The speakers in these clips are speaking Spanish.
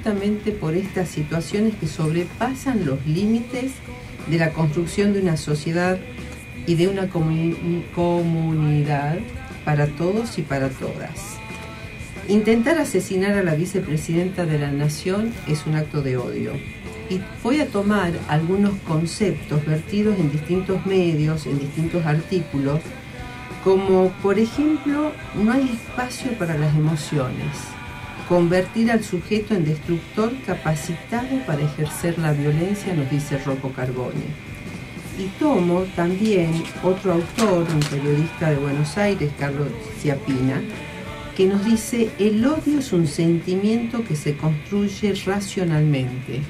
justamente por estas situaciones que sobrepasan los límites de la construcción de una sociedad y de una comunidad para todos y para todas. Intentar asesinar a la vicepresidenta de la Nación es un acto de odio. Y voy a tomar algunos conceptos vertidos en distintos medios, en distintos artículos, como por ejemplo, no hay espacio para las emociones, convertir al sujeto en destructor capacitado para ejercer la violencia, nos dice Rocco Carbone. Y tomo también otro autor, un periodista de Buenos Aires, Carlos Ciapina, que nos dice, el odio es un sentimiento que se construye racionalmente,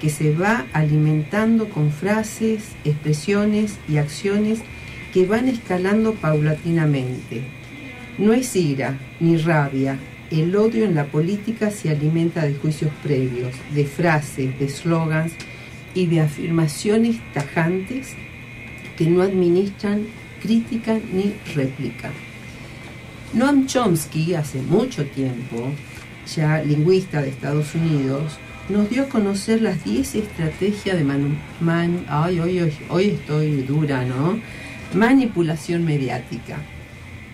que se va alimentando con frases, expresiones y acciones que van escalando paulatinamente. No es ira ni rabia. El odio en la política se alimenta de juicios previos, de frases, de slogans y de afirmaciones tajantes que no administran crítica ni réplica. Noam Chomsky, hace mucho tiempo, ya lingüista de Estados Unidos, nos dio a conocer las 10 estrategias de hoy estoy dura, ¿no? Manipulación mediática.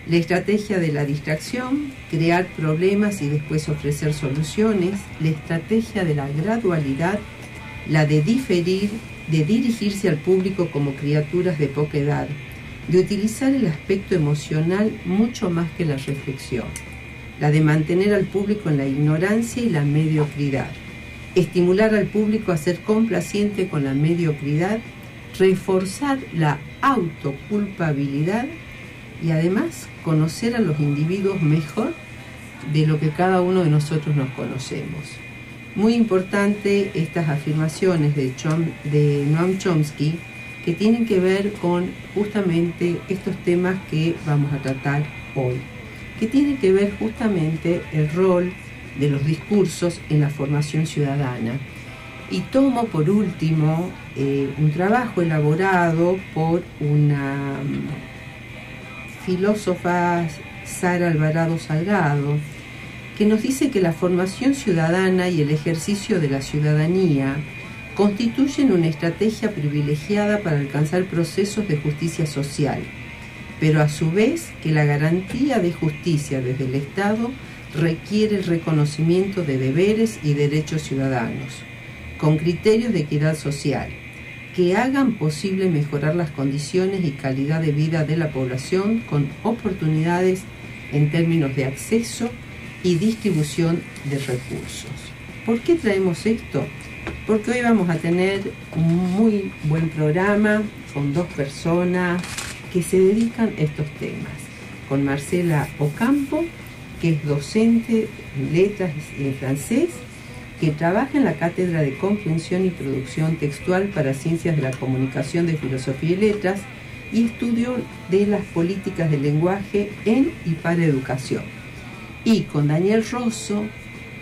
La estrategia de la distracción, crear problemas y después ofrecer soluciones. La estrategia de la gradualidad, la de diferir, de dirigirse al público como criaturas de poca edad, de utilizar el aspecto emocional mucho más que la reflexión, la de mantener al público en la ignorancia y la mediocridad, estimular al público a ser complaciente con la mediocridad, reforzar la autoculpabilidad y además conocer a los individuos mejor de lo que cada uno de nosotros nos conocemos. Muy importante estas afirmaciones de, Noam Chomsky que tienen que ver con justamente estos temas que vamos a tratar hoy, que tienen que ver justamente el rol de los discursos en la formación ciudadana y tomo por último eh, un trabajo elaborado por una filósofa Sara Alvarado Salgado, que nos dice que la formación ciudadana y el ejercicio de la ciudadanía constituyen una estrategia privilegiada para alcanzar procesos de justicia social, pero a su vez que la garantía de justicia desde el Estado requiere el reconocimiento de deberes y derechos ciudadanos con criterios de equidad social, que hagan posible mejorar las condiciones y calidad de vida de la población con oportunidades en términos de acceso y distribución de recursos. ¿Por qué traemos esto? Porque hoy vamos a tener un muy buen programa con dos personas que se dedican a estos temas. Con Marcela Ocampo, que es docente en letras y en francés, que trabaja en la Cátedra de Comprensión y Producción Textual para Ciencias de la Comunicación de Filosofía y Letras y estudio de las políticas del lenguaje en y para educación. Y con Daniel Rosso,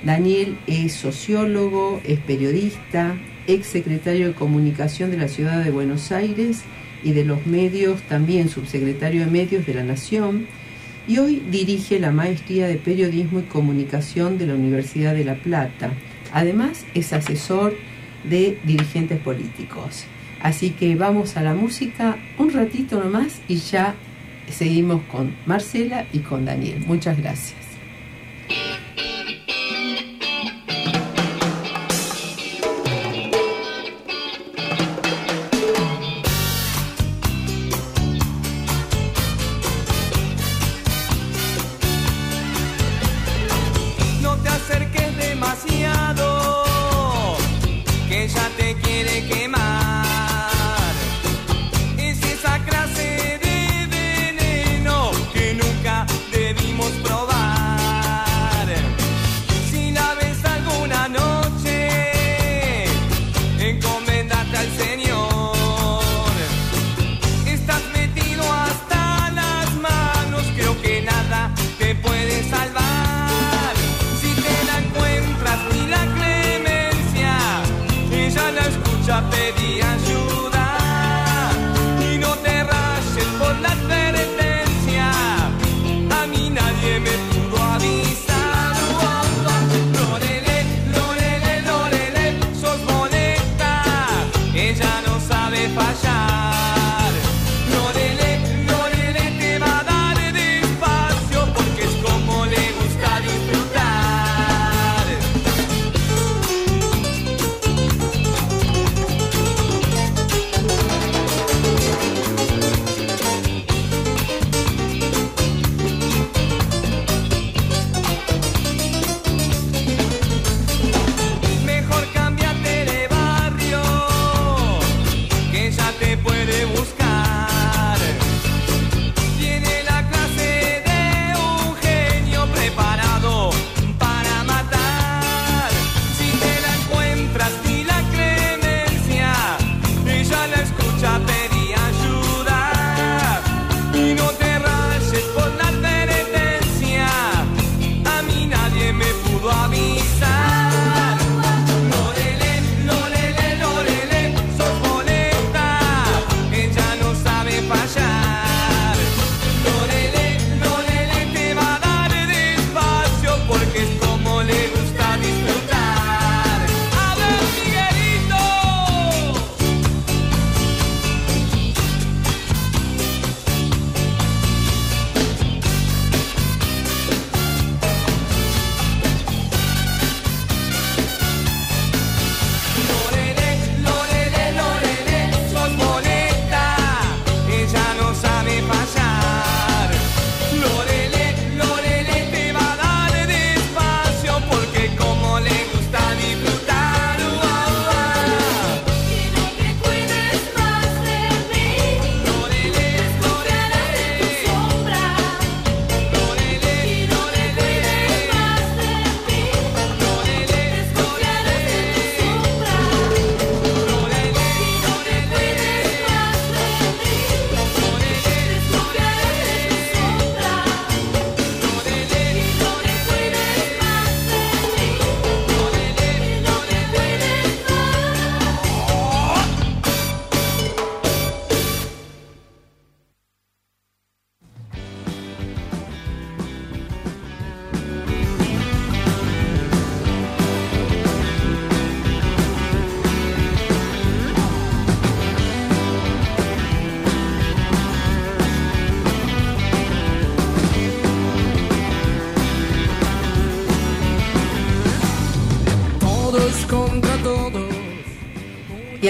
Daniel es sociólogo, es periodista, ex secretario de Comunicación de la Ciudad de Buenos Aires y de los medios, también subsecretario de Medios de la Nación, y hoy dirige la Maestría de Periodismo y Comunicación de la Universidad de La Plata Además, es asesor de dirigentes políticos. Así que vamos a la música un ratito nomás y ya seguimos con Marcela y con Daniel. Muchas gracias.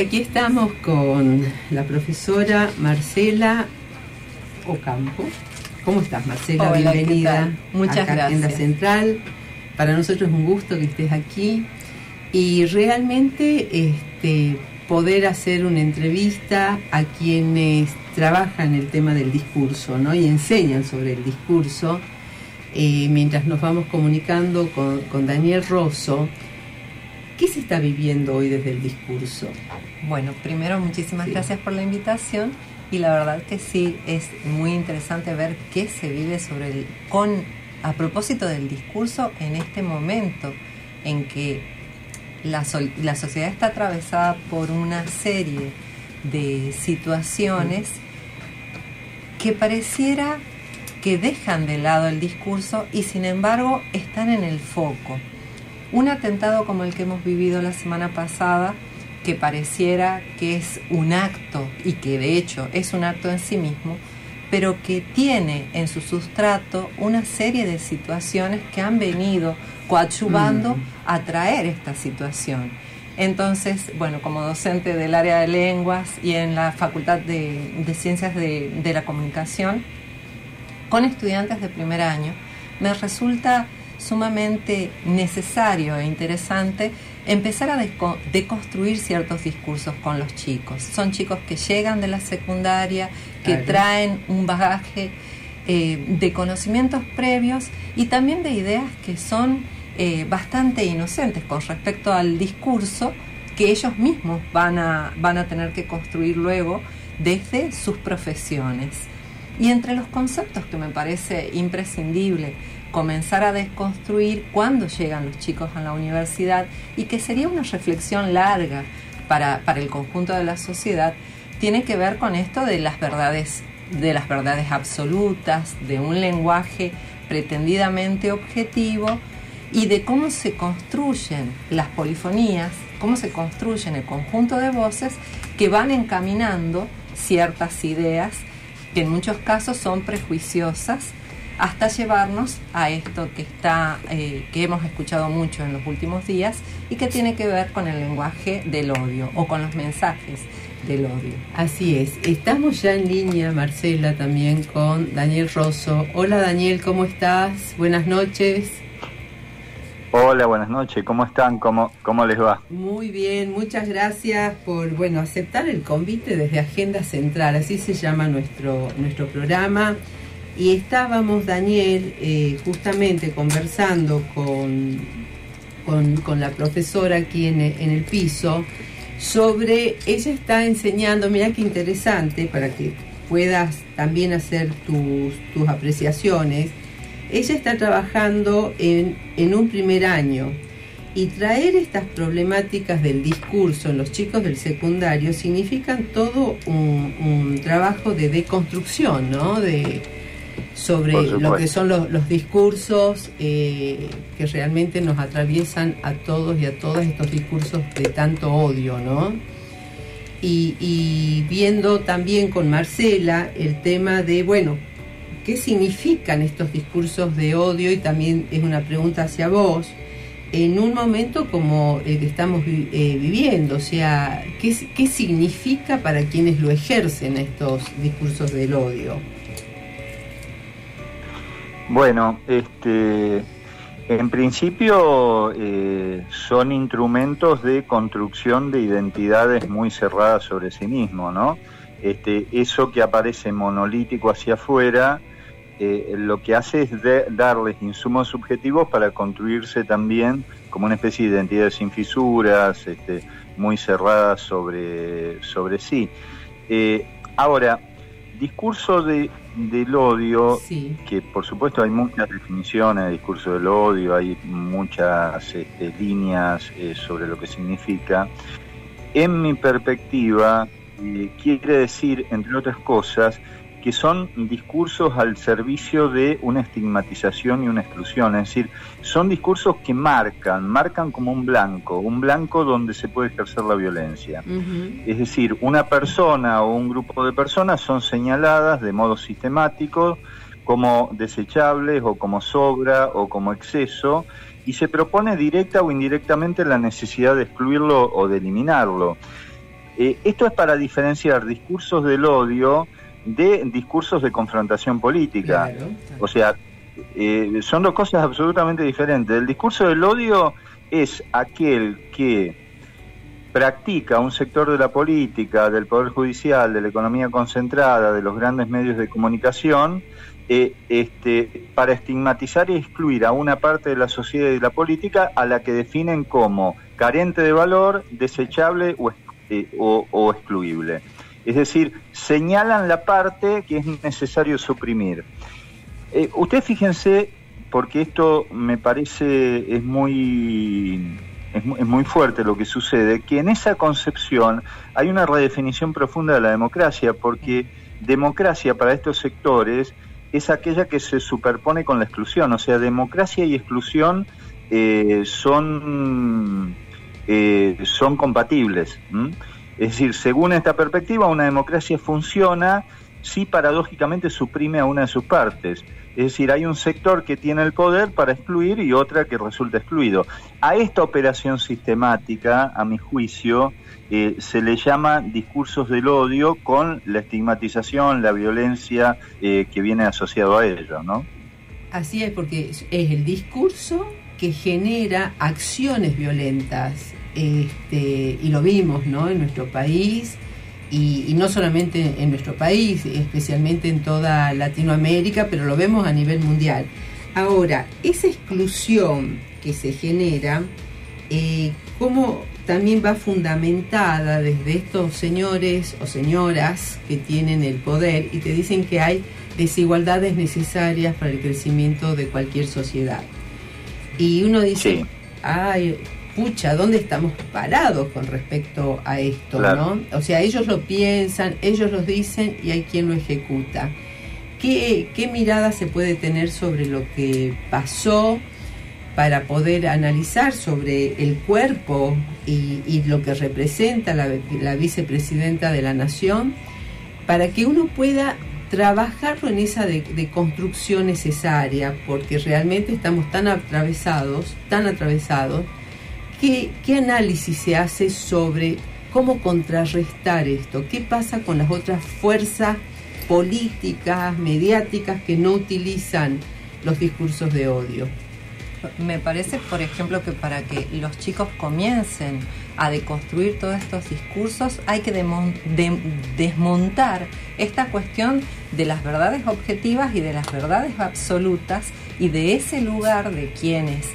Aquí estamos con la profesora Marcela Ocampo. ¿Cómo estás, Marcela? Bienvenida. Muchas a gracias. Central. Para nosotros es un gusto que estés aquí y realmente este, poder hacer una entrevista a quienes trabajan el tema del discurso ¿no? y enseñan sobre el discurso. Eh, mientras nos vamos comunicando con, con Daniel Rosso, ¿qué se está viviendo hoy desde el discurso? Bueno, primero muchísimas sí. gracias por la invitación y la verdad que sí es muy interesante ver qué se vive sobre el con a propósito del discurso en este momento en que la, la sociedad está atravesada por una serie de situaciones que pareciera que dejan de lado el discurso y sin embargo están en el foco. Un atentado como el que hemos vivido la semana pasada, que pareciera que es un acto y que de hecho es un acto en sí mismo, pero que tiene en su sustrato una serie de situaciones que han venido coadyuvando mm. a traer esta situación. Entonces, bueno, como docente del área de lenguas y en la Facultad de, de Ciencias de, de, la Comunicación, con estudiantes de primer año, me resulta sumamente necesario e interesante empezar a deconstruir ciertos discursos con los chicos. Son chicos que llegan de la secundaria, que claro. traen un bagaje eh, de conocimientos previos y también de ideas que son eh, bastante inocentes con respecto al discurso que ellos mismos van a, van a tener que construir luego desde sus profesiones. Y entre los conceptos que me parece imprescindible comenzar a desconstruir cuando llegan los chicos a la universidad y que sería una reflexión larga para, para el conjunto de la sociedad, tiene que ver con esto de las verdades, de las verdades absolutas, de un lenguaje pretendidamente objetivo y de cómo se construyen las polifonías, cómo se construyen el conjunto de voces que van encaminando ciertas ideas que en muchos casos son prejuiciosas hasta llevarnos a esto que está eh, que hemos escuchado mucho en los últimos días y que tiene que ver con el lenguaje del odio o con los mensajes del odio. Así es. Estamos ya en línea, Marcela, también con Daniel Rosso. Hola Daniel, ¿cómo estás? Buenas noches. Hola, buenas noches. ¿Cómo están? ¿Cómo, ¿Cómo les va? Muy bien, muchas gracias por bueno aceptar el convite desde Agenda Central, así se llama nuestro, nuestro programa. Y estábamos, Daniel, eh, justamente conversando con, con, con, la profesora aquí en, el piso sobre, ella está enseñando, mira qué interesante, para que puedas también hacer tus, tus apreciaciones, ella está trabajando en, en, un primer año y traer estas problemáticas del discurso en los chicos del secundario significan todo un, un trabajo de deconstrucción, ¿no? De, sobre lo que son los, los discursos eh, que realmente nos atraviesan a todos y a todas estos discursos de tanto odio, ¿no? Y, y viendo también con Marcela el tema de, bueno, ¿qué significan estos discursos de odio? Y también es una pregunta hacia vos, en un momento como el que estamos eh, viviendo, o sea, ¿qué, ¿qué significa para quienes lo ejercen estos discursos del odio? Bueno, este, en principio eh, son instrumentos de construcción de identidades muy cerradas sobre sí mismo, ¿no? Este, eso que aparece monolítico hacia afuera, eh, lo que hace es de, darles insumos subjetivos para construirse también como una especie de identidad sin fisuras, este, muy cerradas sobre, sobre sí. Eh, ahora, discurso de, del odio, sí. que por supuesto hay muchas definiciones de discurso del odio, hay muchas este, líneas eh, sobre lo que significa. En mi perspectiva, eh, quiere decir, entre otras cosas, que son discursos al servicio de una estigmatización y una exclusión, es decir, son discursos que marcan, marcan como un blanco, un blanco donde se puede ejercer la violencia. Uh -huh. Es decir, una persona o un grupo de personas son señaladas de modo sistemático como desechables o como sobra o como exceso y se propone directa o indirectamente la necesidad de excluirlo o de eliminarlo. Eh, esto es para diferenciar discursos del odio de discursos de confrontación política. O sea, eh, son dos cosas absolutamente diferentes. El discurso del odio es aquel que practica un sector de la política, del Poder Judicial, de la economía concentrada, de los grandes medios de comunicación, eh, este, para estigmatizar y excluir a una parte de la sociedad y de la política a la que definen como carente de valor, desechable o, eh, o excluible. Es decir, señalan la parte que es necesario suprimir. Eh, usted fíjense, porque esto me parece es muy, es muy fuerte lo que sucede, que en esa concepción hay una redefinición profunda de la democracia, porque democracia para estos sectores es aquella que se superpone con la exclusión, o sea, democracia y exclusión eh, son, eh, son compatibles. Es decir, según esta perspectiva, una democracia funciona si paradójicamente suprime a una de sus partes. Es decir, hay un sector que tiene el poder para excluir y otra que resulta excluido. A esta operación sistemática, a mi juicio, eh, se le llama discursos del odio con la estigmatización, la violencia eh, que viene asociado a ello, ¿no? Así es, porque es el discurso que genera acciones violentas, este, y lo vimos, ¿no? En nuestro país, y, no solamente en nuestro país, especialmente en toda Latinoamérica, pero lo vemos a nivel mundial. Ahora, esa exclusión que se genera, eh, ¿cómo también va fundamentada desde estos señores o señoras que tienen el poder y te dicen que hay desigualdades necesarias para el crecimiento de cualquier sociedad? Y uno dice, ay, pucha, ¿dónde estamos parados con respecto a esto? ¿no? O sea, ellos lo piensan, ellos lo dicen y hay quien lo ejecuta. ¿Qué, ¿Qué, mirada se puede tener sobre lo que pasó para poder analizar sobre el cuerpo y, lo que representa la, la vicepresidenta de la nación? Para que uno pueda trabajarlo en esa de, de, construcción necesaria, porque realmente estamos tan atravesados, tan atravesados, ¿Qué, análisis se hace sobre cómo contrarrestar esto? ¿Qué pasa con las otras fuerzas políticas, mediáticas que no utilizan los discursos de odio? Me parece, por ejemplo, que para que los chicos comiencen a deconstruir todos estos discursos hay que desmontar esta cuestión de las verdades objetivas y de las verdades absolutas y de ese lugar de quienes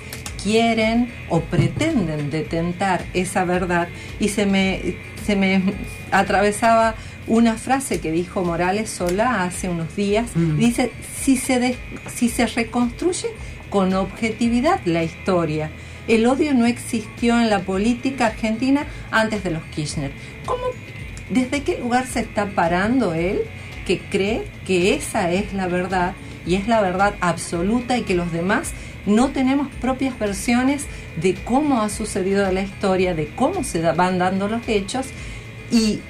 quieren o pretenden detentar esa verdad y se me, se me atravesaba una frase que dijo Morales Sola hace unos días. Mm. Dice, si se, si se reconstruye con objetividad la historia, el odio no existió en la política argentina antes de los Kirchner. ¿Cómo, ¿Desde qué lugar se está parando él que cree que esa es la verdad y es la verdad absoluta y que los demás no tenemos propias versiones de cómo ha sucedido la historia, de cómo se van dando los hechos y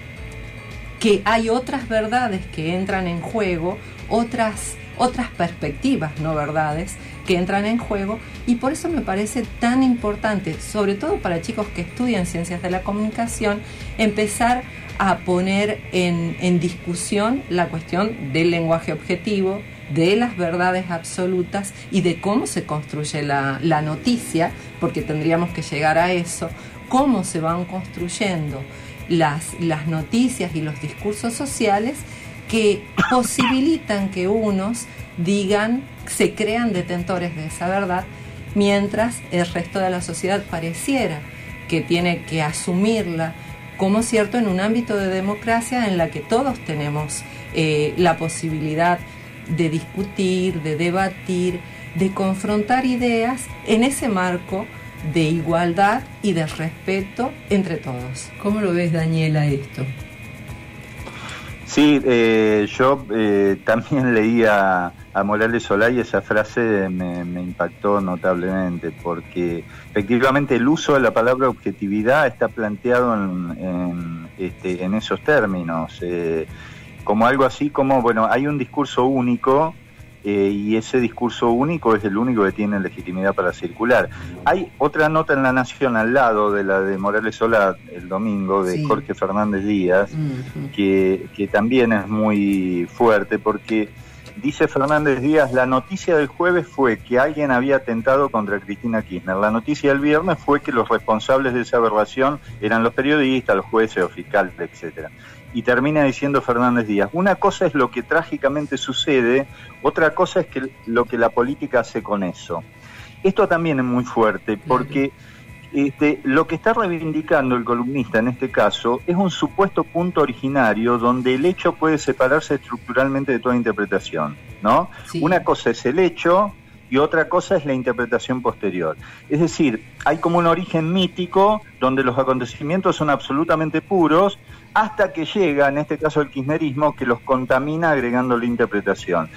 que hay otras verdades que entran en juego, otras, otras perspectivas, no verdades, que entran en juego y por eso me parece tan importante, sobre todo para chicos que estudian ciencias de la comunicación, empezar a poner en, en discusión la cuestión del lenguaje objetivo, de las verdades absolutas y de cómo se construye la, noticia, porque tendríamos que llegar a eso, cómo se van construyendo las, las noticias y los discursos sociales que posibilitan que unos digan, se crean detentores de esa verdad, mientras el resto de la sociedad pareciera que tiene que asumirla como cierto en un ámbito de democracia en la que todos tenemos eh, la posibilidad de discutir, de debatir, de confrontar ideas en ese marco de igualdad y de respeto entre todos. ¿Cómo lo ves, Daniela, esto? Sí, eh, yo eh, también leía a Morales Solá y esa frase me, impactó notablemente porque efectivamente el uso de la palabra objetividad está planteado en, este, en esos términos. Eh, como algo así como, bueno, hay un discurso único eh, y ese discurso único es el único que tiene legitimidad para circular. Hay otra nota en La Nación al lado de la de Morales Sola el domingo, de Jorge Fernández Díaz, que, que también es muy fuerte porque dice Fernández Díaz, la noticia del jueves fue que alguien había atentado contra Cristina Kirchner. La noticia del viernes fue que los responsables de esa aberración eran los periodistas, los jueces, los fiscales, etcétera y termina diciendo Fernández Díaz, una cosa es lo que trágicamente sucede, otra cosa es que lo que la política hace con eso. Esto también es muy fuerte porque este, lo que está reivindicando el columnista en este caso es un supuesto punto originario donde el hecho puede separarse estructuralmente de toda interpretación, ¿no? Una cosa es el hecho y otra cosa es la interpretación posterior. Es decir, hay como un origen mítico donde los acontecimientos son absolutamente puros hasta que llega, en este caso el kirchnerismo, que los contamina agregando la interpretación.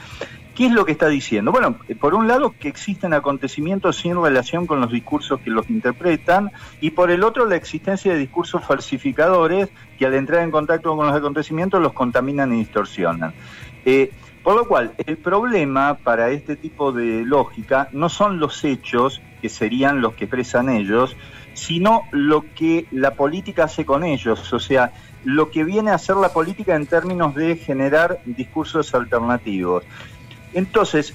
¿Qué es lo que está diciendo? Bueno, por un lado que existen acontecimientos sin relación con los discursos que los interpretan y por el otro la existencia de discursos falsificadores que al entrar en contacto con los acontecimientos los contaminan y distorsionan. Eh, por lo cual, el problema para este tipo de lógica no son los hechos, que serían los que expresan ellos, sino lo que la política hace con ellos. O sea, lo que viene a hacer la política en términos de generar discursos alternativos. Entonces,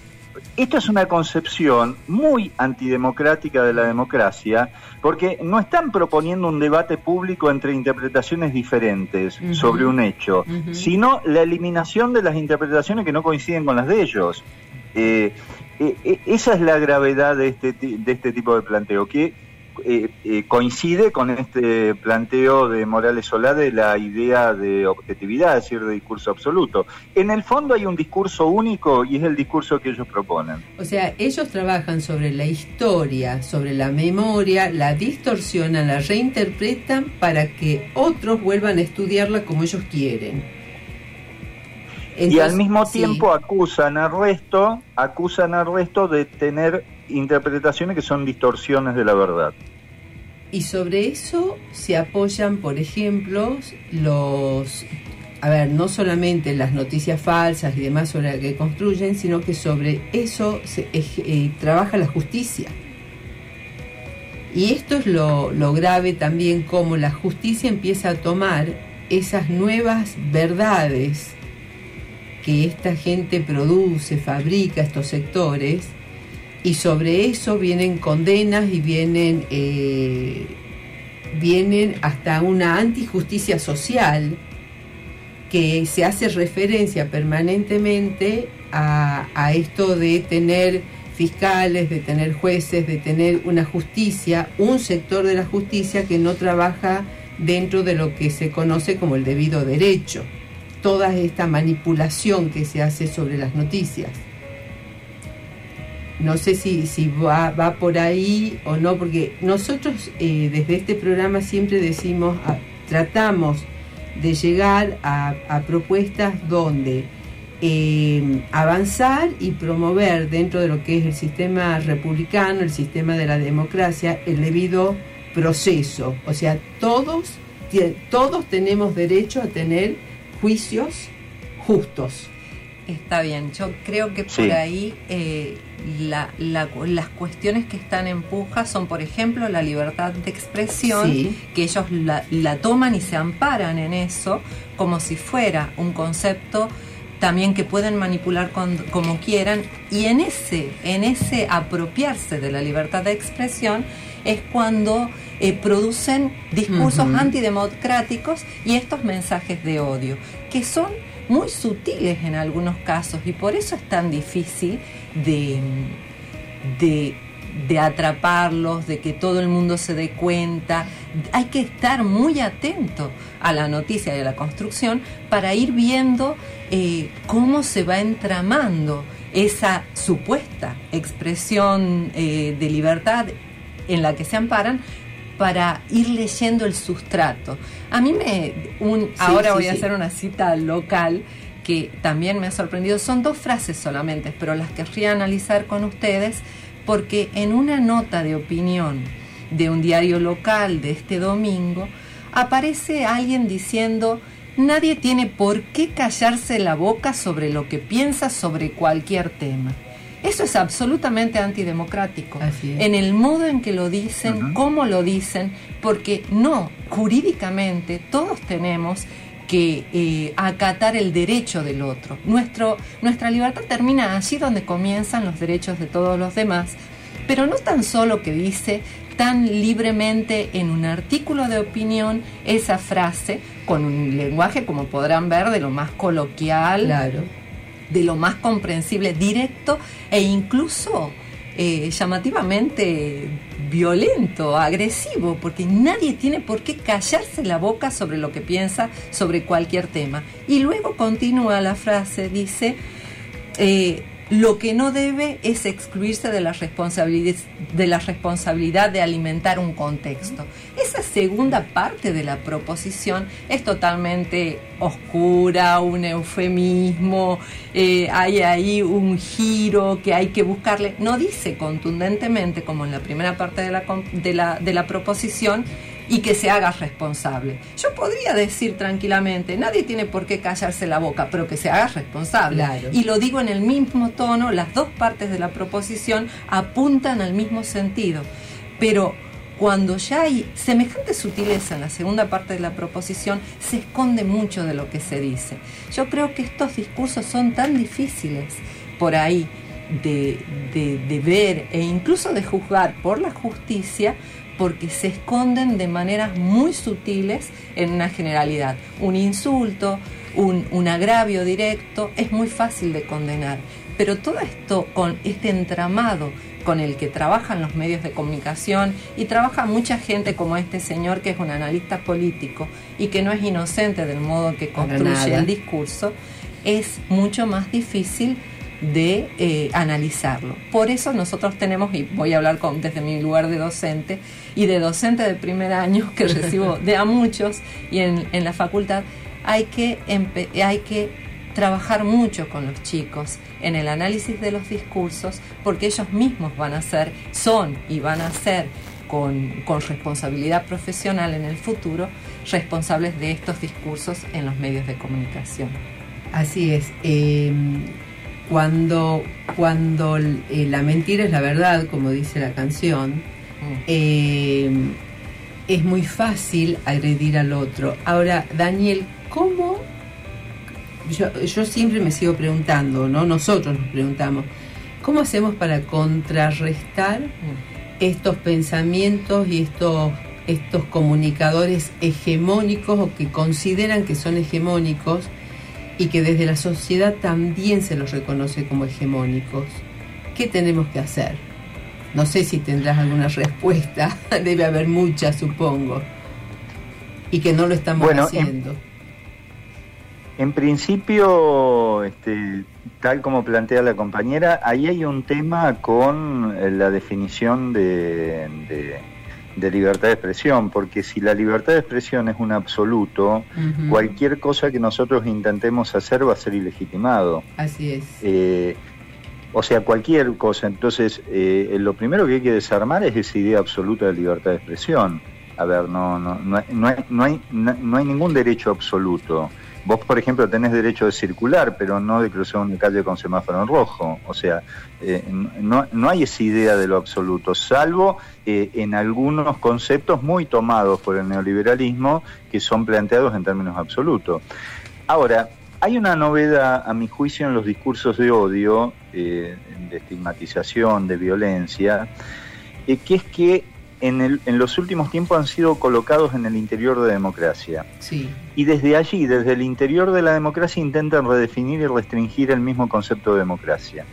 esto es una concepción muy antidemocrática de la democracia, porque no están proponiendo un debate público entre interpretaciones diferentes sobre un hecho, sino la eliminación de las interpretaciones que no coinciden con las de ellos. Eh, eh, eh, esa es la gravedad de este, de este tipo de planteo, que eh, eh, coincide con este planteo de Morales Solá de la idea de objetividad, es decir, de discurso absoluto. En el fondo hay un discurso único y es el discurso que ellos proponen. O sea, ellos trabajan sobre la historia, sobre la memoria, la distorsionan, la reinterpretan para que otros vuelvan a estudiarla como ellos quieren. Y al mismo tiempo acusan al resto, acusan al resto de tener interpretaciones que son distorsiones de la verdad. Y sobre eso se apoyan, por ejemplo, los, a ver, no solamente las noticias falsas y demás sobre las que construyen, sino que sobre eso se eh, trabaja la justicia. Y esto es lo, lo grave también, como la justicia empieza a tomar esas nuevas verdades que esta gente produce, fabrica, estos sectores, y sobre eso vienen condenas y vienen, eh, vienen hasta una antijusticia social que se hace referencia permanentemente a, a esto de tener fiscales, de tener jueces, de tener una justicia, un sector de la justicia que no trabaja dentro de lo que se conoce como el debido derecho. Toda esta manipulación que se hace sobre las noticias. No sé si, si va, va por ahí o no, porque nosotros eh, desde este programa siempre decimos, tratamos de llegar a, propuestas donde eh, avanzar y promover dentro de lo que es el sistema republicano, el sistema de la democracia, el debido proceso. O sea, todos, todos tenemos derecho a tener juicios justos. Está bien, yo creo que por ahí eh, las cuestiones que están en puja son, por ejemplo, la libertad de expresión, que ellos la, toman y se amparan en eso como si fuera un concepto también que pueden manipular como quieran y en ese, en ese apropiarse de la libertad de expresión es cuando eh, producen discursos antidemocráticos y estos mensajes de odio, que son muy sutiles en algunos casos y por eso es tan difícil de, de, atraparlos, de que todo el mundo se dé cuenta. Hay que estar muy atento a la noticia y a la construcción para ir viendo eh, cómo se va entramando esa supuesta expresión eh, de libertad en la que se amparan para ir leyendo el sustrato. A mí me... Un, ahora voy a hacer una cita local que también me ha sorprendido. Son dos frases solamente, pero las querría analizar con ustedes porque en una nota de opinión de un diario local de este domingo aparece alguien diciendo nadie tiene por qué callarse la boca sobre lo que piensa sobre cualquier tema. Eso es absolutamente antidemocrático. En el modo en que lo dicen, cómo lo dicen, porque no, jurídicamente todos tenemos que eh, acatar el derecho del otro. Nuestro, nuestra libertad termina allí donde comienzan los derechos de todos los demás, pero no tan solo que dice tan libremente en un artículo de opinión esa frase con un lenguaje, como podrán ver, de lo más coloquial, de lo más comprensible, directo e incluso eh, llamativamente violento, agresivo, porque nadie tiene por qué callarse la boca sobre lo que piensa sobre cualquier tema. Y luego continúa la frase, dice, eh, lo que no debe es excluirse de la, responsabilidad, de la responsabilidad de alimentar un contexto. Esa segunda parte de la proposición es totalmente oscura, un eufemismo, eh, hay ahí un giro que hay que buscarle. No dice contundentemente, como en la primera parte de la, de la, de la proposición, y que se haga responsable. Yo podría decir tranquilamente, nadie tiene por qué callarse la boca, pero que se haga responsable. Y lo digo en el mismo tono, las dos partes de la proposición apuntan al mismo sentido. Pero cuando ya hay semejante sutileza en la segunda parte de la proposición, se esconde mucho de lo que se dice. Yo creo que estos discursos son tan difíciles por ahí de, de ver e incluso de juzgar por la justicia, porque se esconden de maneras muy sutiles en una generalidad. Un insulto, un, agravio directo, es muy fácil de condenar. Pero todo esto con este entramado con el que trabajan los medios de comunicación y trabaja mucha gente como este señor que es un analista político y que no es inocente del modo que construye el discurso, es mucho más difícil de eh, analizarlo. Por eso nosotros tenemos, y voy a hablar con, desde mi lugar de docente, y de docente de primer año que recibo de a muchos y en, en la facultad, hay que, hay que trabajar mucho con los chicos en el análisis de los discursos porque ellos mismos van a ser, son y van a ser con, con, responsabilidad profesional en el futuro responsables de estos discursos en los medios de comunicación. Así es. Eh, cuando, cuando eh, la mentira es la verdad, como dice la canción, mm. eh, es muy fácil agredir al otro. Ahora, Daniel, ¿cómo? Yo, yo siempre me sigo preguntando, ¿no? Nosotros nos preguntamos, ¿cómo hacemos para contrarrestar mm. estos pensamientos y estos estos comunicadores hegemónicos o que consideran que son hegemónicos y que desde la sociedad también se los reconoce como hegemónicos. ¿Qué tenemos que hacer? No sé si tendrás alguna respuesta, debe haber muchas, supongo, y que no lo estamos haciendo. En, principio, este, tal como plantea la compañera, ahí hay un tema con eh, la definición de de libertad de expresión, porque si la libertad de expresión es un absoluto, cualquier cosa que nosotros intentemos hacer va a ser ilegitimado. Así es. Eh, o sea, cualquier cosa. Entonces, eh, lo primero que hay que desarmar es esa idea absoluta de libertad de expresión. A ver, no, no, no, hay, no, hay, no hay ningún derecho absoluto. Vos, por ejemplo, tenés derecho de circular, pero no de cruzar una calle con semáforo en rojo. O sea, eh, no, no, hay esa idea de lo absoluto, salvo eh, en algunos conceptos muy tomados por el neoliberalismo que son planteados en términos absolutos. Ahora, hay una novedad, a mi juicio, en los discursos de odio, eh, de estigmatización, de violencia, que es que en, los últimos tiempos han sido colocados en el interior de la democracia. Sí. Y desde allí, desde el interior de la democracia, intentan redefinir y restringir el mismo concepto de democracia.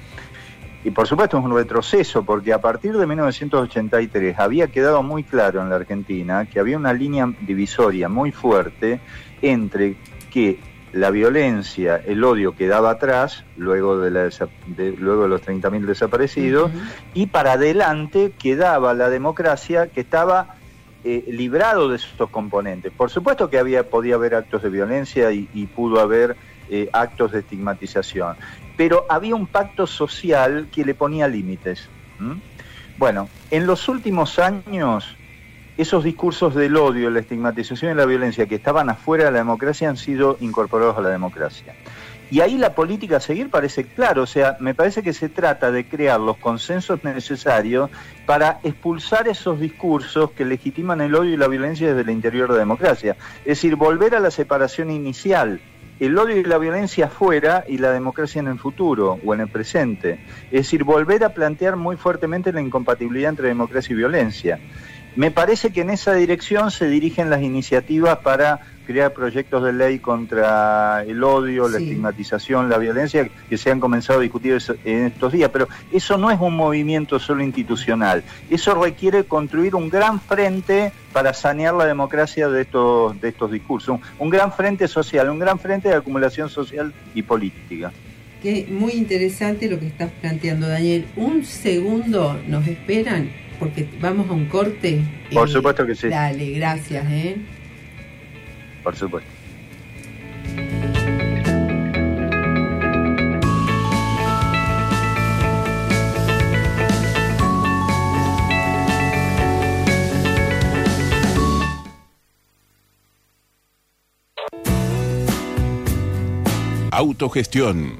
Y por supuesto es un retroceso, porque a partir de 1983 había quedado muy claro en la Argentina que había una línea divisoria muy fuerte entre que la violencia, el odio quedaba atrás, luego de, la de luego de los 30.000 desaparecidos, y para adelante quedaba la democracia que estaba eh, librado de estos componentes. Por supuesto que había, podía haber actos de violencia y, pudo haber eh, actos de estigmatización, pero había un pacto social que le ponía límites. Bueno, en los últimos años esos discursos del odio, la estigmatización y la violencia que estaban afuera de la democracia han sido incorporados a la democracia. Y ahí la política a seguir parece claro, o sea, me parece que se trata de crear los consensos necesarios para expulsar esos discursos que legitiman el odio y la violencia desde el interior de la democracia. Es decir, volver a la separación inicial, el odio y la violencia afuera y la democracia en el futuro o en el presente. Es decir, volver a plantear muy fuertemente la incompatibilidad entre democracia y violencia. Me parece que en esa dirección se dirigen las iniciativas para crear proyectos de ley contra el odio, la estigmatización, la violencia, que se han comenzado a discutir en estos días. Pero eso no es un movimiento solo institucional. Eso requiere construir un gran frente para sanear la democracia de estos, de estos discursos. Un, gran frente social, un gran frente de acumulación social y política. Qué muy interesante lo que estás planteando, Daniel. Un segundo nos esperan porque vamos a un corte. Por eh, supuesto que sí. Dale, gracias. ¿eh? Por supuesto. Autogestión,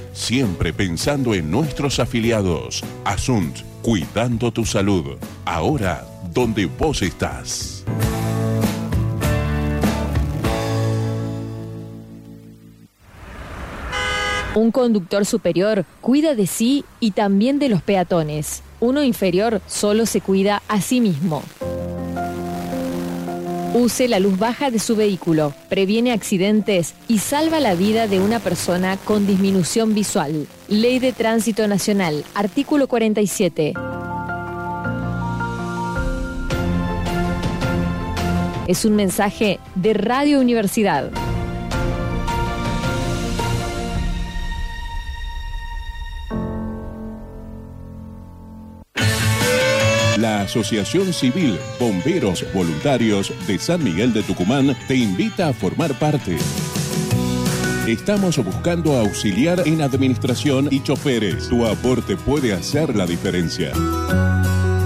siempre pensando en nuestros afiliados. Asunt, cuidando tu salud, ahora donde vos estás. Un conductor superior cuida de sí y también de los peatones. Uno inferior solo se cuida a sí mismo. Use la luz baja de su vehículo, previene accidentes y salva la vida de una persona con disminución visual. Ley de Tránsito Nacional, artículo 47. Es un mensaje de Radio Universidad. Asociación Civil Bomberos Voluntarios de San Miguel de Tucumán te invita a formar parte. Estamos buscando auxiliar en administración y choferes. Tu aporte puede hacer la diferencia.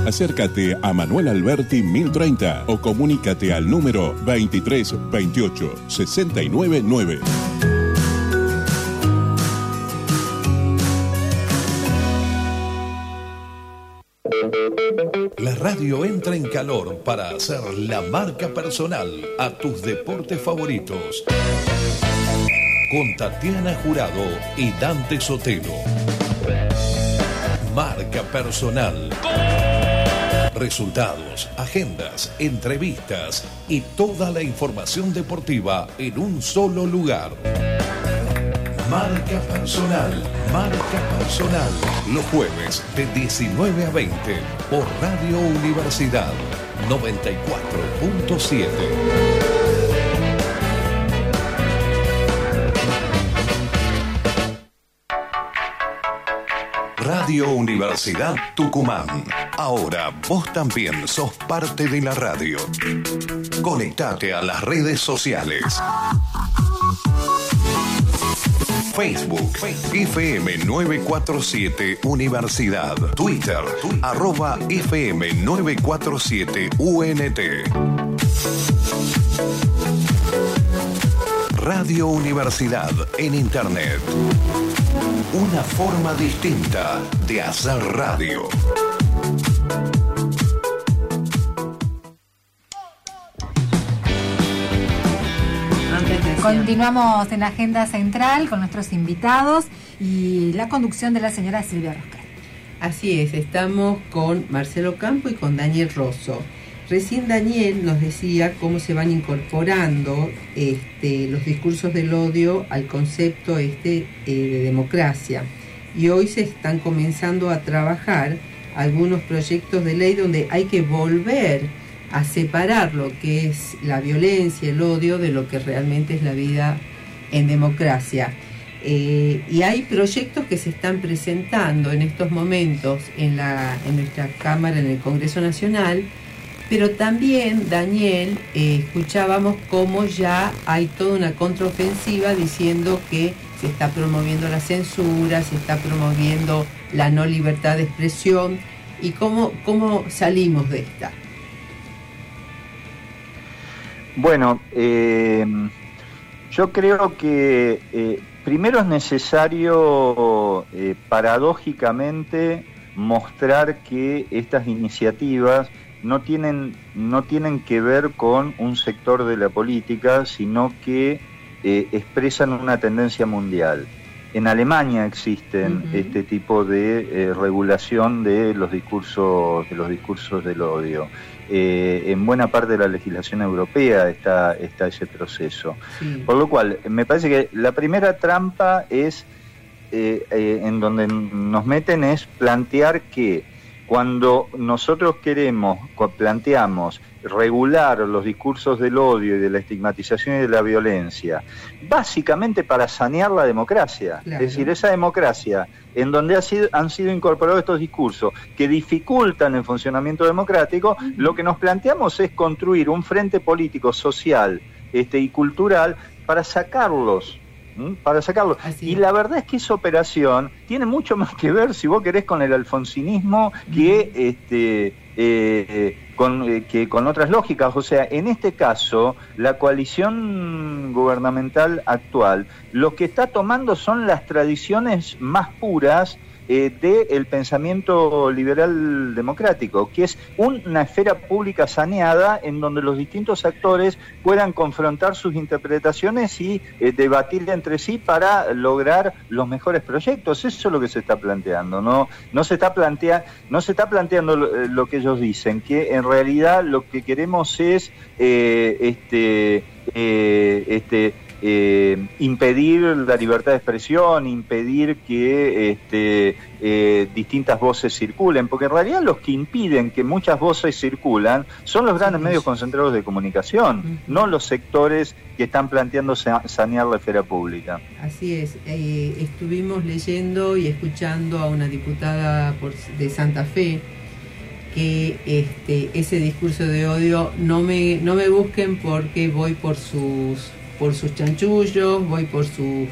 Acércate a Manuel Alberti 1030 o comunícate al número 23 28 69 9. Radio entra en calor para hacer la marca personal a tus deportes favoritos. Con Tatiana Jurado y Dante Sotelo. Marca personal. Resultados, agendas, entrevistas y toda la información deportiva en un solo lugar. Marca personal, marca personal. Los jueves de 19 a 20 por Radio Universidad 94.7. Radio Universidad Tucumán. Ahora vos también sos parte de la radio. Conectate a las redes sociales. Facebook, FM 947 Universidad. Twitter, arroba FM 947 UNT. Radio Universidad en Internet. Una forma distinta de hacer radio. Continuamos en la agenda central con nuestros invitados y la conducción de la señora Silvia Rosca. Así es, estamos con Marcelo Campo y con Daniel Rosso. Recién Daniel nos decía cómo se van incorporando este, los discursos del odio al concepto este, eh, de democracia. Y hoy se están comenzando a trabajar algunos proyectos de ley donde hay que volver a separar lo que es la violencia, el odio, de lo que realmente es la vida en democracia. Eh, y hay proyectos que se están presentando en estos momentos en, la, en nuestra Cámara, en el Congreso Nacional, pero también, Daniel, eh, escuchábamos cómo ya hay toda una contraofensiva diciendo que se está promoviendo la censura, se está promoviendo la no libertad de expresión y cómo, cómo salimos de esta. Bueno, eh, yo creo que Primero es necesario, eh, paradójicamente, mostrar que estas iniciativas no tienen, no tienen que ver con un sector de la política, sino que eh, expresan una tendencia mundial. En Alemania existen este tipo de eh, regulación de los discursos, de los discursos del odio. Eh, en buena parte de la legislación europea está, está ese proceso. Por lo cual, me parece que la primera trampa es, eh, eh, en donde nos meten, es plantear que cuando nosotros queremos, planteamos regular los discursos del odio y de la estigmatización y de la violencia, básicamente para sanear la democracia. Es decir, esa democracia en donde han sido incorporados estos discursos que dificultan el funcionamiento democrático, lo que nos planteamos es construir un frente político, social este, y cultural para sacarlos para sacarlo. y la verdad es que esa operación tiene mucho más que ver, si vos querés, con el alfonsinismo que este eh, con, eh, que con otras lógicas. O sea, en este caso, la coalición gubernamental actual lo que está tomando son las tradiciones más puras eh, del pensamiento liberal democrático, que es una esfera pública saneada en donde los distintos actores puedan confrontar sus interpretaciones y eh, debatir entre sí para lograr los mejores proyectos. Eso es lo que se está planteando, no, no se está plantea, no se está planteando lo, eh, que ellos dicen, que en realidad lo que queremos es este este eh, impedir la libertad de expresión, impedir que este, eh, distintas voces circulen, porque en realidad los que impiden que muchas voces circulan son los grandes medios concentrados de comunicación, no los sectores que están planteando sanear la esfera pública. Así es, eh, estuvimos leyendo y escuchando a una diputada de Santa Fe, que este, ese discurso de odio no me, no me busquen porque voy por sus por sus chanchullos, voy por sus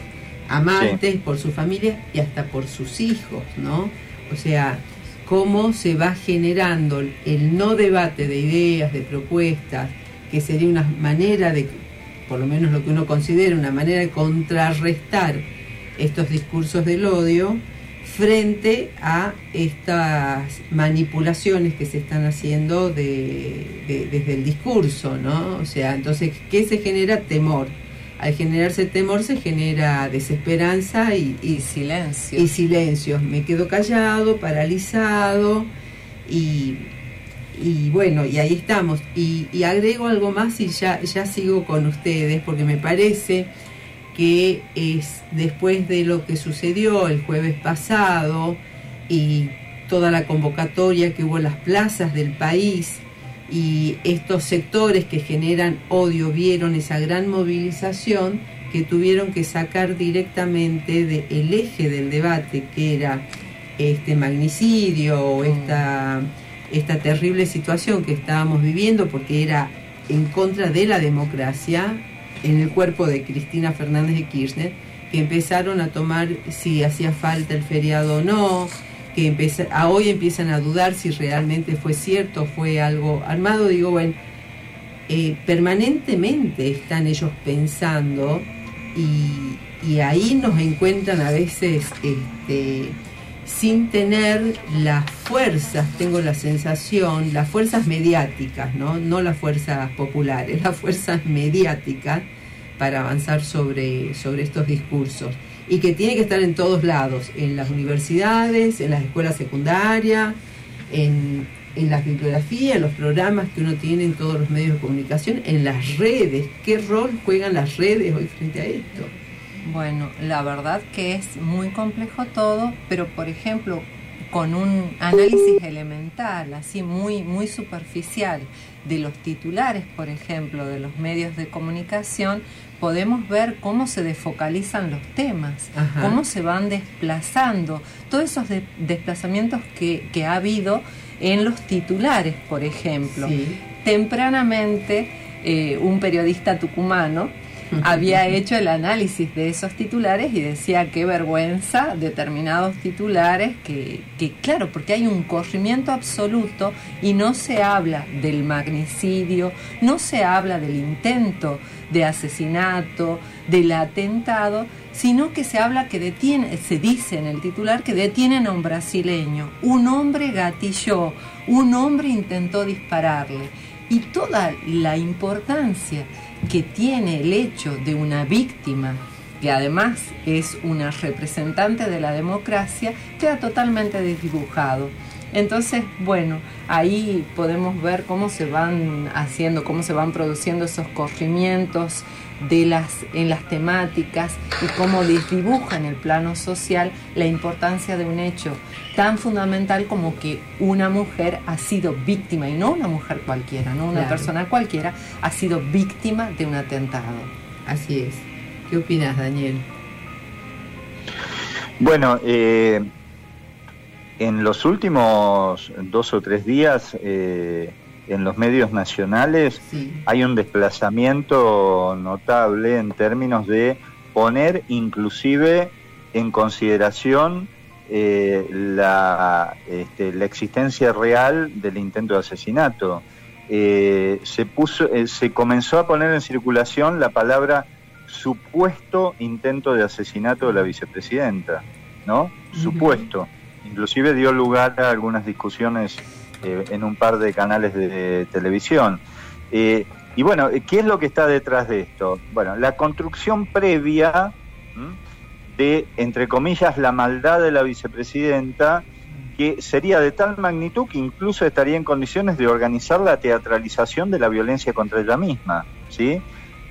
amantes, por su familia y hasta por sus hijos, ¿no? O sea, cómo se va generando el no debate de ideas, de propuestas, que sería una manera de, por lo menos lo que uno considera, una manera de contrarrestar estos discursos del odio frente a estas manipulaciones que se están haciendo de, desde el discurso, ¿no? O sea, entonces, ¿qué se genera? Temor. Al generarse temor se genera desesperanza y, silencio. Y silencio. Me quedo callado, paralizado y, y bueno, y ahí estamos. Y, y agrego algo más y ya, ya sigo con ustedes porque me parece que es después de lo que sucedió el jueves pasado y toda la convocatoria que hubo en las plazas del país y estos sectores que generan odio vieron esa gran movilización que tuvieron que sacar directamente del eje del debate que era este magnicidio o mm. esta, esta terrible situación que estábamos viviendo porque era en contra de la democracia en el cuerpo de Cristina Fernández de Kirchner, que empezaron a tomar si hacía falta el feriado o no, que a hoy empiezan a dudar si realmente fue cierto, fue algo armado. Digo, bueno, eh, permanentemente están ellos pensando y, y, ahí nos encuentran a veces este, sin tener las fuerzas, tengo la sensación, las fuerzas mediáticas, ¿no? no las fuerzas populares, las fuerzas mediáticas para avanzar sobre, sobre estos discursos y que tiene que estar en todos lados, en las universidades, en las escuelas secundarias, en, en las bibliografías, en los programas que uno tiene en todos los medios de comunicación, en las redes. ¿Qué rol juegan las redes hoy frente a esto? Bueno, la verdad que es muy complejo todo, pero por ejemplo, con un análisis elemental, así muy, muy superficial, de los titulares, por ejemplo, de los medios de comunicación, podemos ver cómo se desfocalizan los temas, cómo se van desplazando, todos esos desplazamientos que, que, ha habido en los titulares, por ejemplo. Tempranamente, eh, un periodista tucumano había hecho el análisis de esos titulares y decía qué vergüenza determinados titulares que, que, claro, porque hay un corrimiento absoluto y no se habla del magnicidio, no se habla del intento de asesinato, del atentado, sino que se habla que detiene, se dice en el titular que detienen a un brasileño, un hombre gatilló, un hombre intentó dispararle. Y toda la importancia que tiene el hecho de una víctima, que además es una representante de la democracia, queda totalmente desdibujado. Entonces, bueno, ahí podemos ver cómo se van haciendo, cómo se van produciendo esos corrimientos de las, en las temáticas y cómo desdibuja en el plano social la importancia de un hecho tan fundamental como que una mujer ha sido víctima, y no una mujer cualquiera, no una persona cualquiera, ha sido víctima de un atentado. Así es. ¿Qué opinas, Daniel? Bueno, eh, en los últimos dos o tres días, eh, en los medios nacionales hay un desplazamiento notable en términos de poner inclusive en consideración eh, la, este, la, existencia real del intento de asesinato. Eh, se, puso, eh, se comenzó a poner en circulación la palabra supuesto intento de asesinato de la vicepresidenta, ¿no? Supuesto. Inclusive dio lugar a algunas discusiones eh, en un par de canales de, televisión. Eh, y bueno, ¿qué es lo que está detrás de esto? Bueno, la construcción previa de, entre comillas, la maldad de la vicepresidenta, que sería de tal magnitud que incluso estaría en condiciones de organizar la teatralización de la violencia contra ella misma, ¿sí?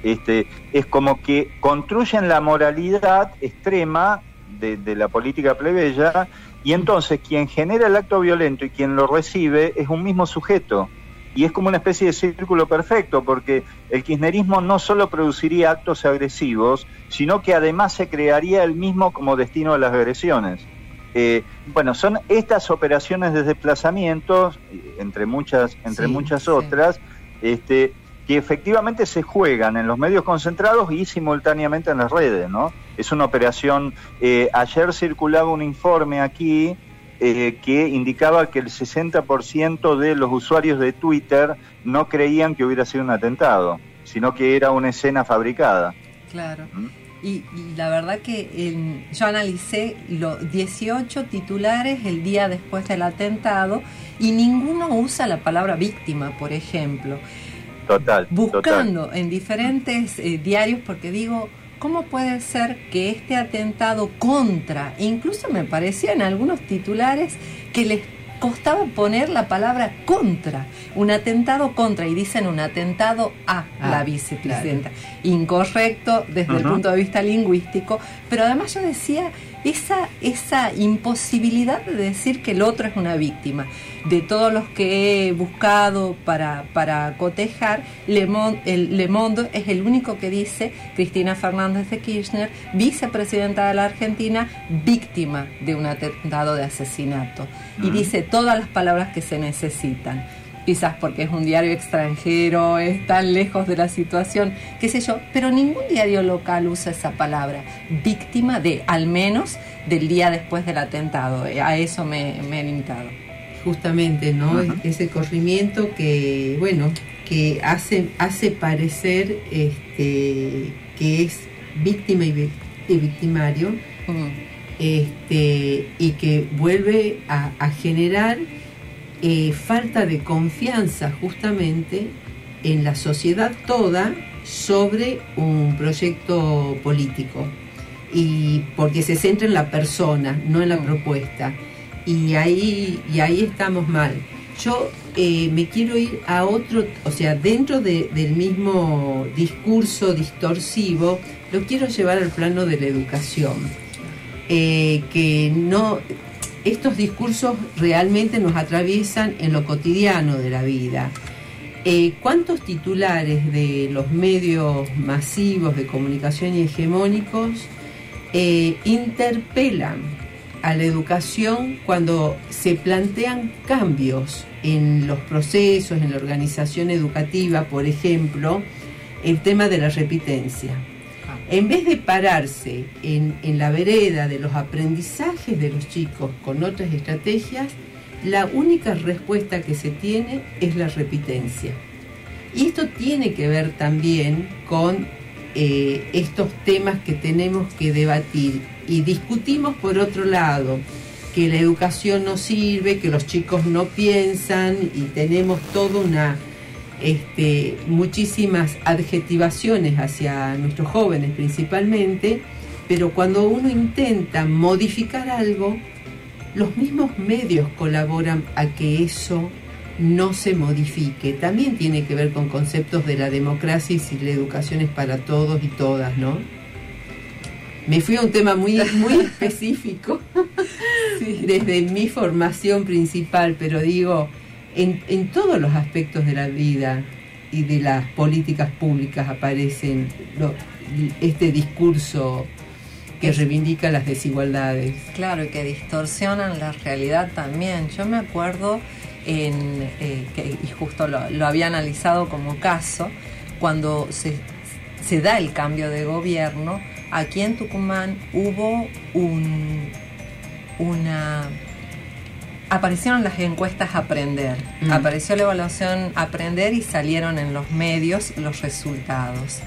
Este, es como que construyen la moralidad extrema de, de la política plebeya y entonces quien genera el acto violento y quien lo recibe es un mismo sujeto. Y es como una especie de círculo perfecto, porque el kirchnerismo no solo produciría actos agresivos, sino que además se crearía el mismo como destino de las agresiones. Eh, bueno, son estas operaciones de desplazamiento, entre muchas, entre muchas otras, este, que efectivamente se juegan en los medios concentrados y simultáneamente en las redes, ¿no? Es una operación, eh, ayer circulaba un informe aquí eh, que indicaba que el 60% de los usuarios de Twitter no creían que hubiera sido un atentado, sino que era una escena fabricada. Claro. ¿Mm? Y, la verdad que yo analicé los 18 titulares el día después del atentado y ninguno usa la palabra víctima, por ejemplo. Total. Buscando en diferentes eh, diarios, porque digo, ¿cómo puede ser que este atentado contra, incluso me parecía en algunos titulares que les costaba poner la palabra contra, un atentado contra, y dicen un atentado a ah, la vicepresidenta. Incorrecto desde el punto de vista lingüístico, pero además yo decía esa, esa imposibilidad de decir que el otro es una víctima. De todos los que he buscado para, para cotejar, Le Monde, el Le Monde es el único que dice Cristina Fernández de Kirchner, vicepresidenta de la Argentina, víctima de un atentado de asesinato. Y dice todas las palabras que se necesitan quizás porque es un diario extranjero, es tan lejos de la situación, qué sé yo, pero ningún diario local usa esa palabra, víctima de, al menos del día después del atentado, eh, a eso me, he limitado. Justamente, ¿no? Ese corrimiento que, bueno, que hace, hace parecer este, que es víctima y, victimario, este, y que vuelve a generar eh, falta de confianza justamente en la sociedad toda sobre un proyecto político y porque se centra en la persona, no en la propuesta. Y ahí, y ahí estamos mal. Yo eh, me quiero ir a otro, o sea, dentro del mismo discurso distorsivo, lo quiero llevar al plano de la educación. Eh, que no, estos discursos realmente nos atraviesan en lo cotidiano de la vida. Eh, ¿Cuántos titulares de los medios masivos de comunicación y hegemónicos eh, interpelan a la educación cuando se plantean cambios en los procesos, en la organización educativa, por ejemplo, el tema de la repitencia? En vez de pararse en, en la vereda de los aprendizajes de los chicos con otras estrategias, la única respuesta que se tiene es la repitencia. Y esto tiene que ver también con eh, estos temas que tenemos que debatir. Y discutimos por otro lado que la educación no sirve, que los chicos no piensan y tenemos toda una este, muchísimas adjetivaciones hacia nuestros jóvenes principalmente, pero cuando uno intenta modificar algo, los mismos medios colaboran a que eso no se modifique. También tiene que ver con conceptos de la democracia y si la educación es para todos y todas, ¿no? Me fui a un tema muy, muy específico desde mi formación principal, pero digo, en, en todos los aspectos de la vida y de las políticas públicas aparecen este discurso que reivindica las desigualdades. Claro, y que distorsionan la realidad también. Yo me acuerdo, en, eh, que, y justo lo, lo, había analizado como caso, cuando se, se, da el cambio de gobierno, aquí en Tucumán hubo un, una... Aparecieron las encuestas Aprender, mm. apareció la evaluación Aprender y salieron en los medios los resultados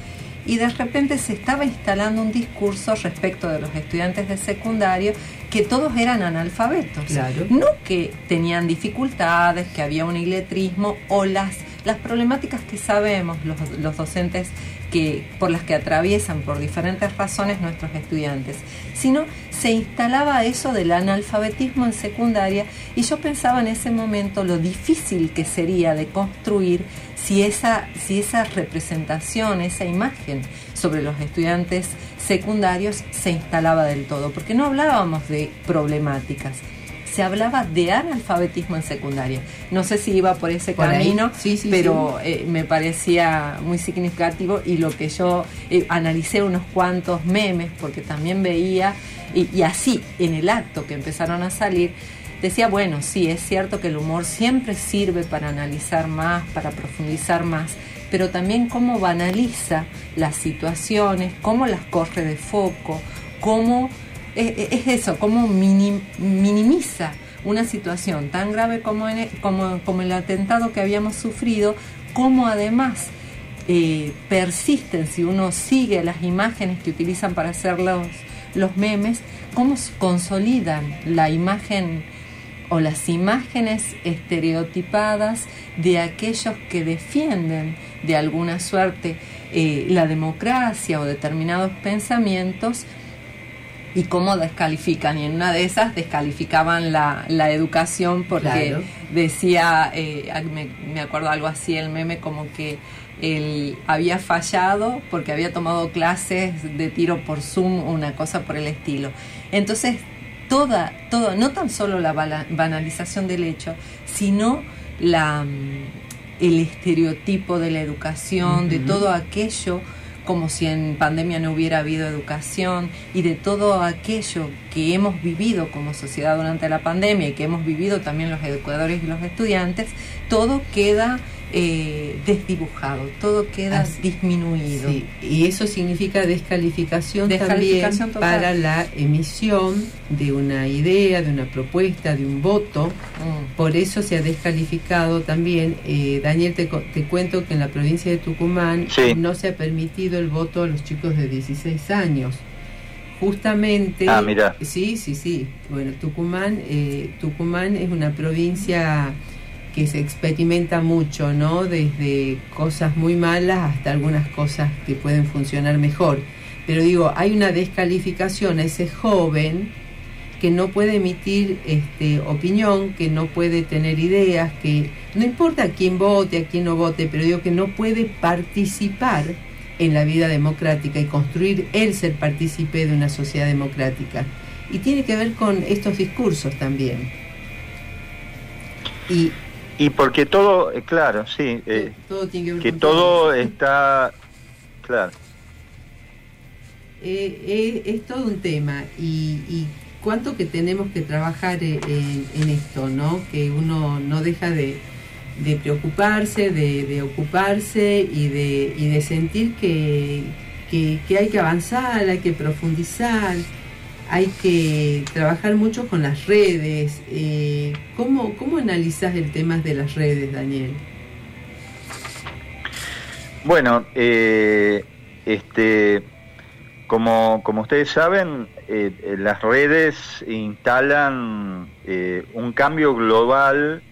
y de repente se estaba instalando un discurso respecto de los estudiantes de secundario que todos eran analfabetos. No que tenían dificultades, que había un iletrismo o las, las problemáticas que sabemos los, los docentes que, por las que atraviesan por diferentes razones nuestros estudiantes, sino se instalaba eso del analfabetismo en secundaria y yo pensaba en ese momento lo difícil que sería de construir si esa, si esa representación, esa imagen sobre los estudiantes secundarios se instalaba del todo, porque no hablábamos de problemáticas, se hablaba de analfabetismo en secundaria. No sé si iba por ese camino, pero eh, me parecía muy significativo y lo que yo eh, analicé unos cuantos memes, porque también veía, y, y así en el acto que empezaron a salir, decía, bueno, sí, es cierto que el humor siempre sirve para analizar más, para profundizar más, pero también cómo banaliza las situaciones, cómo las corre de foco, cómo es, eso, cómo minimiza una situación tan grave como, como, el atentado que habíamos sufrido, como además eh, persisten, si uno sigue las imágenes que utilizan para hacer los, los memes, cómo consolidan la imagen o las imágenes estereotipadas de aquellos que defienden de alguna suerte eh, la democracia o determinados pensamientos y cómo descalifican. Y en una de esas descalificaban la, la educación porque decía, eh, me, me, acuerdo algo así, el meme como que él había fallado porque había tomado clases de tiro por Zoom o una cosa por el estilo. Entonces, toda, todo, no tan solo la banalización del hecho, sino la, mm, el estereotipo de la educación, uh -huh. de todo aquello como si en pandemia no hubiera habido educación y de todo aquello que hemos vivido como sociedad durante la pandemia y que hemos vivido también los educadores y los estudiantes, todo queda eh, desdibujado, todo queda Así, disminuido. Sí, y eso significa descalificación, descalificación también para la emisión de una idea, de una propuesta, de un voto. Mm. Por eso se ha descalificado también, eh, Daniel, te, te, cuento que en la provincia de Tucumán sí. no se ha permitido el voto a los chicos de 16 años. Justamente, ah, mira. sí, sí, sí. Bueno, Tucumán, eh, Tucumán es una provincia que se experimenta mucho, ¿no? Desde cosas muy malas hasta algunas cosas que pueden funcionar mejor. Pero digo, hay una descalificación a ese joven que no puede emitir este, opinión, que no puede tener ideas, que no importa a quién vote, a quién no vote, pero digo que no puede participar en la vida democrática y construir él ser partícipe de una sociedad democrática. y tiene que ver con estos discursos también. Y, y porque todo, eh, claro, sí, eh, todo tiene que, ver que todo está, claro. Eh, es todo un tema y, cuánto que tenemos que trabajar en, esto, ¿no? Que uno no deja de, preocuparse, de, ocuparse y de, y de sentir que, que hay que avanzar, hay que profundizar hay que trabajar mucho con las redes. Eh, ¿cómo, ¿Cómo analizas el tema de las redes, Daniel? Bueno, eh, este, como, como ustedes saben, eh, las redes instalan un cambio global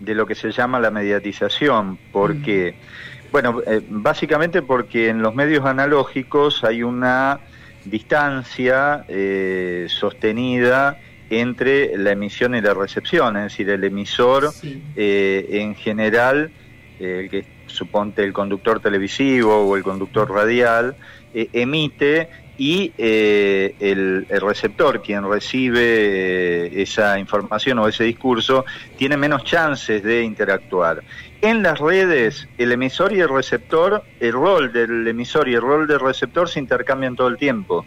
de lo que se llama la mediatización, porque, mm. bueno, básicamente porque en los medios analógicos hay una distancia eh, sostenida entre la emisión y la recepción, es decir, el emisor eh, en general, eh, que suponte el conductor televisivo o el conductor radial, emite y el, receptor, quien recibe esa información o ese discurso, tiene menos chances de interactuar. En las redes, el emisor y el receptor, el rol del emisor y el rol del receptor se intercambian todo el tiempo.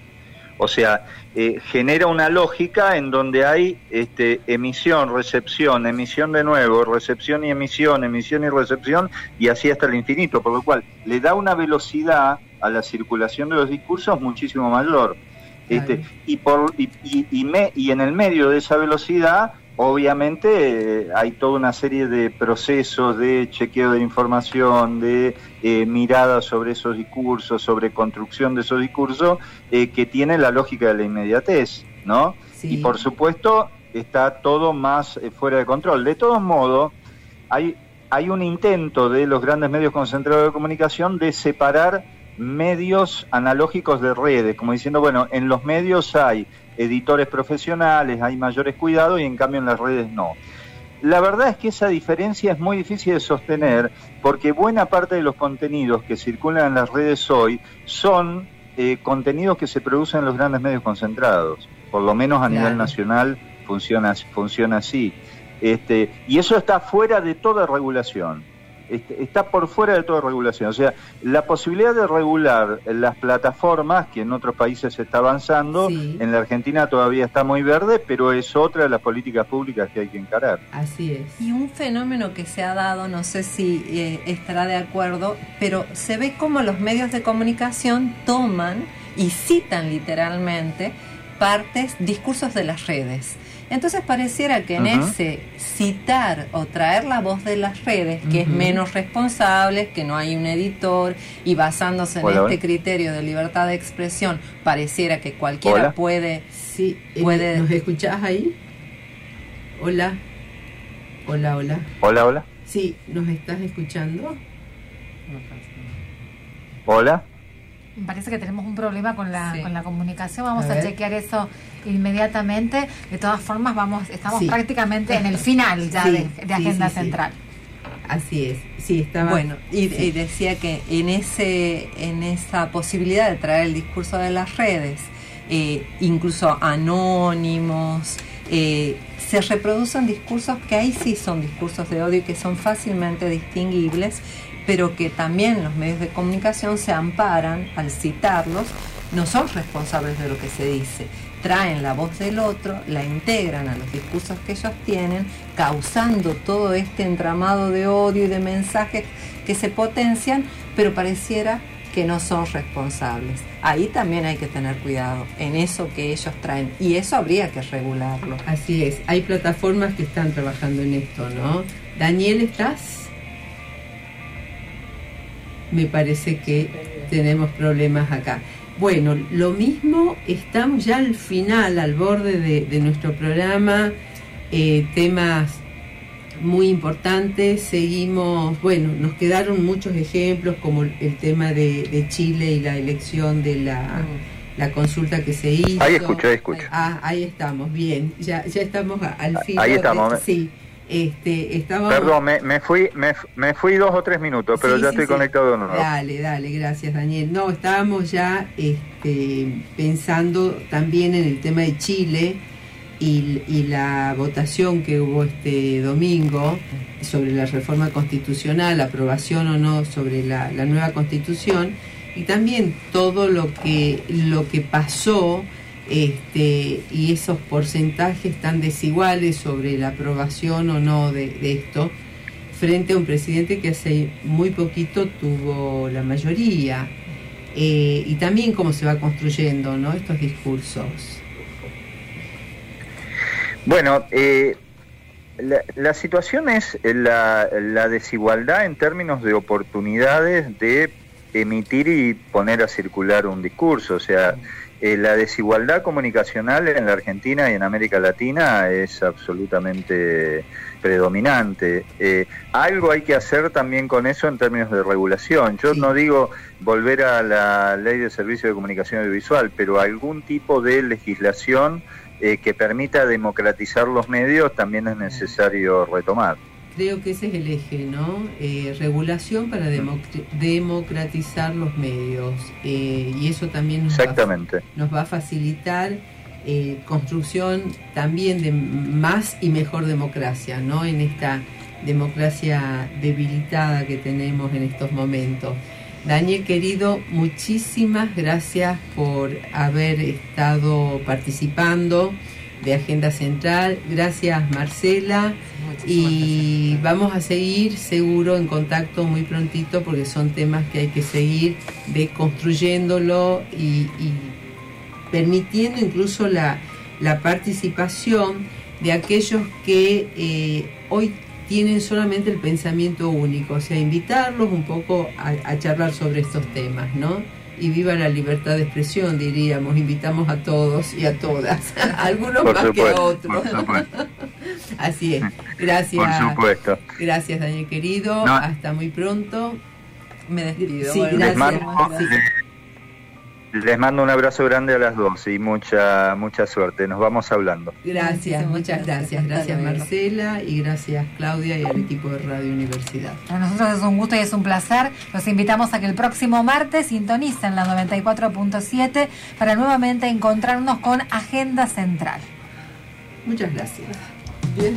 O sea, eh, genera una lógica en donde hay este, emisión, recepción, emisión de nuevo, recepción y emisión, emisión y recepción, y así hasta el infinito, por lo cual le da una velocidad a la circulación de los discursos muchísimo mayor. Este, y, por, y, y, me, y en el medio de esa velocidad Obviamente eh, hay toda una serie de procesos de chequeo de información, de eh, mirada sobre esos discursos, sobre construcción de esos discursos, eh, que tienen la lógica de la inmediatez, ¿no? Y por supuesto está todo más fuera de control. De todos modos, hay, hay un intento de los grandes medios concentrados de comunicación de separar medios analógicos de redes, como diciendo, bueno, en los medios hay editores profesionales, hay mayores cuidados y en cambio en las redes no. La verdad es que esa diferencia es muy difícil de sostener porque buena parte de los contenidos que circulan en las redes hoy son eh, contenidos que se producen en los grandes medios concentrados, por lo menos a nivel nacional funciona, funciona así. Este, y eso está fuera de toda regulación. Este, está por fuera de toda regulación. O sea, la posibilidad de regular las plataformas, que en otros países se está avanzando, en la Argentina todavía está muy verde, pero es otra de las políticas públicas que hay que encarar. Así es. Y un fenómeno que se ha dado, no sé si eh, estará de acuerdo, pero se ve como los medios de comunicación toman y citan literalmente partes, discursos de las redes. Entonces pareciera que en ese citar o traer la voz de las redes, que es menos responsable, que no hay un editor, y basándose en este criterio de libertad de expresión, pareciera que cualquiera puede... Sí, eh, puede... ¿nos escuchás ahí? Hola. Hola, hola. Hola, hola. Sí, ¿nos estás escuchando? Hola. Me parece que tenemos un problema con la, con la comunicación. Vamos a, chequear eso inmediatamente. De todas formas, vamos, estamos prácticamente en el final ya de, Agenda Central. Así es, sí, estaba. Bueno, y, decía que en, ese, en esa posibilidad de traer el discurso de las redes, eh, incluso anónimos, eh, se reproducen discursos que ahí sí son discursos de odio y que son fácilmente distinguibles pero que también los medios de comunicación se amparan al citarlos, no son responsables de lo que se dice, traen la voz del otro, la integran a los discursos que ellos tienen, causando todo este entramado de odio y de mensajes que se potencian, pero pareciera que no son responsables. Ahí también hay que tener cuidado en eso que ellos traen y eso habría que regularlo. Así es, hay plataformas que están trabajando en esto, ¿no? Daniel, ¿estás? Me parece que tenemos problemas acá. Bueno, lo mismo, estamos ya al final, al borde de, nuestro programa, eh, temas muy importantes, seguimos, bueno, nos quedaron muchos ejemplos como el tema de, Chile y la elección de la, la, consulta que se hizo. Ahí escucho, ahí escucho. Ah, ahí estamos, bien, ya, ya estamos al final. Ahí estamos. sí. Este, estaba... Perdón, me, fui me, fui dos o tres minutos, pero ya estoy conectado de nuevo. Dale, dale, gracias Daniel. No, estábamos ya este, pensando también en el tema de Chile y, la votación que hubo este domingo sobre la reforma constitucional, aprobación o no sobre la, la nueva constitución, y también todo lo que, lo que pasó este, y esos porcentajes tan desiguales sobre la aprobación o no de, esto, frente a un presidente que hace muy poquito tuvo la mayoría, eh, y también cómo se va construyendo ¿no? estos discursos. Bueno, eh, la, situación es la, la desigualdad en términos de oportunidades de emitir y poner a circular un discurso, o sea, eh, la desigualdad comunicacional en la Argentina y en América Latina es absolutamente predominante. Eh, algo hay que hacer también con eso en términos de regulación. Yo no digo volver a la ley de servicio de comunicación audiovisual, pero algún tipo de legislación eh, que permita democratizar los medios también es necesario retomar creo que ese es el eje, ¿no? Eh, regulación para democratizar los medios eh, y eso también nos, Va, nos va a facilitar eh, construcción también de más y mejor democracia, ¿no? En esta democracia debilitada que tenemos en estos momentos. Daniel querido, muchísimas gracias por haber estado participando de Agenda Central. Gracias Marcela y vamos a seguir seguro en contacto muy prontito porque son temas que hay que seguir deconstruyéndolo y, y permitiendo incluso la, participación de aquellos que eh, hoy tienen solamente el pensamiento único, o sea, invitarlos un poco a, a charlar sobre estos temas, ¿no? Y viva la libertad de expresión, diríamos. Invitamos a todos y a todas, algunos más que a otros. Así es. Gracias. Por supuesto. Gracias, Daniel querido. Hasta muy pronto. Me despido. Sí, gracias. Les mando un abrazo grande a las dos y mucha mucha suerte. Nos vamos hablando. Gracias, muchas gracias. Gracias Marcela y gracias Claudia y al equipo de Radio Universidad. Para nosotros es un gusto y es un placer. Los invitamos a que el próximo martes sintonicen la 94.7 para nuevamente encontrarnos con Agenda Central. Muchas gracias. Bien.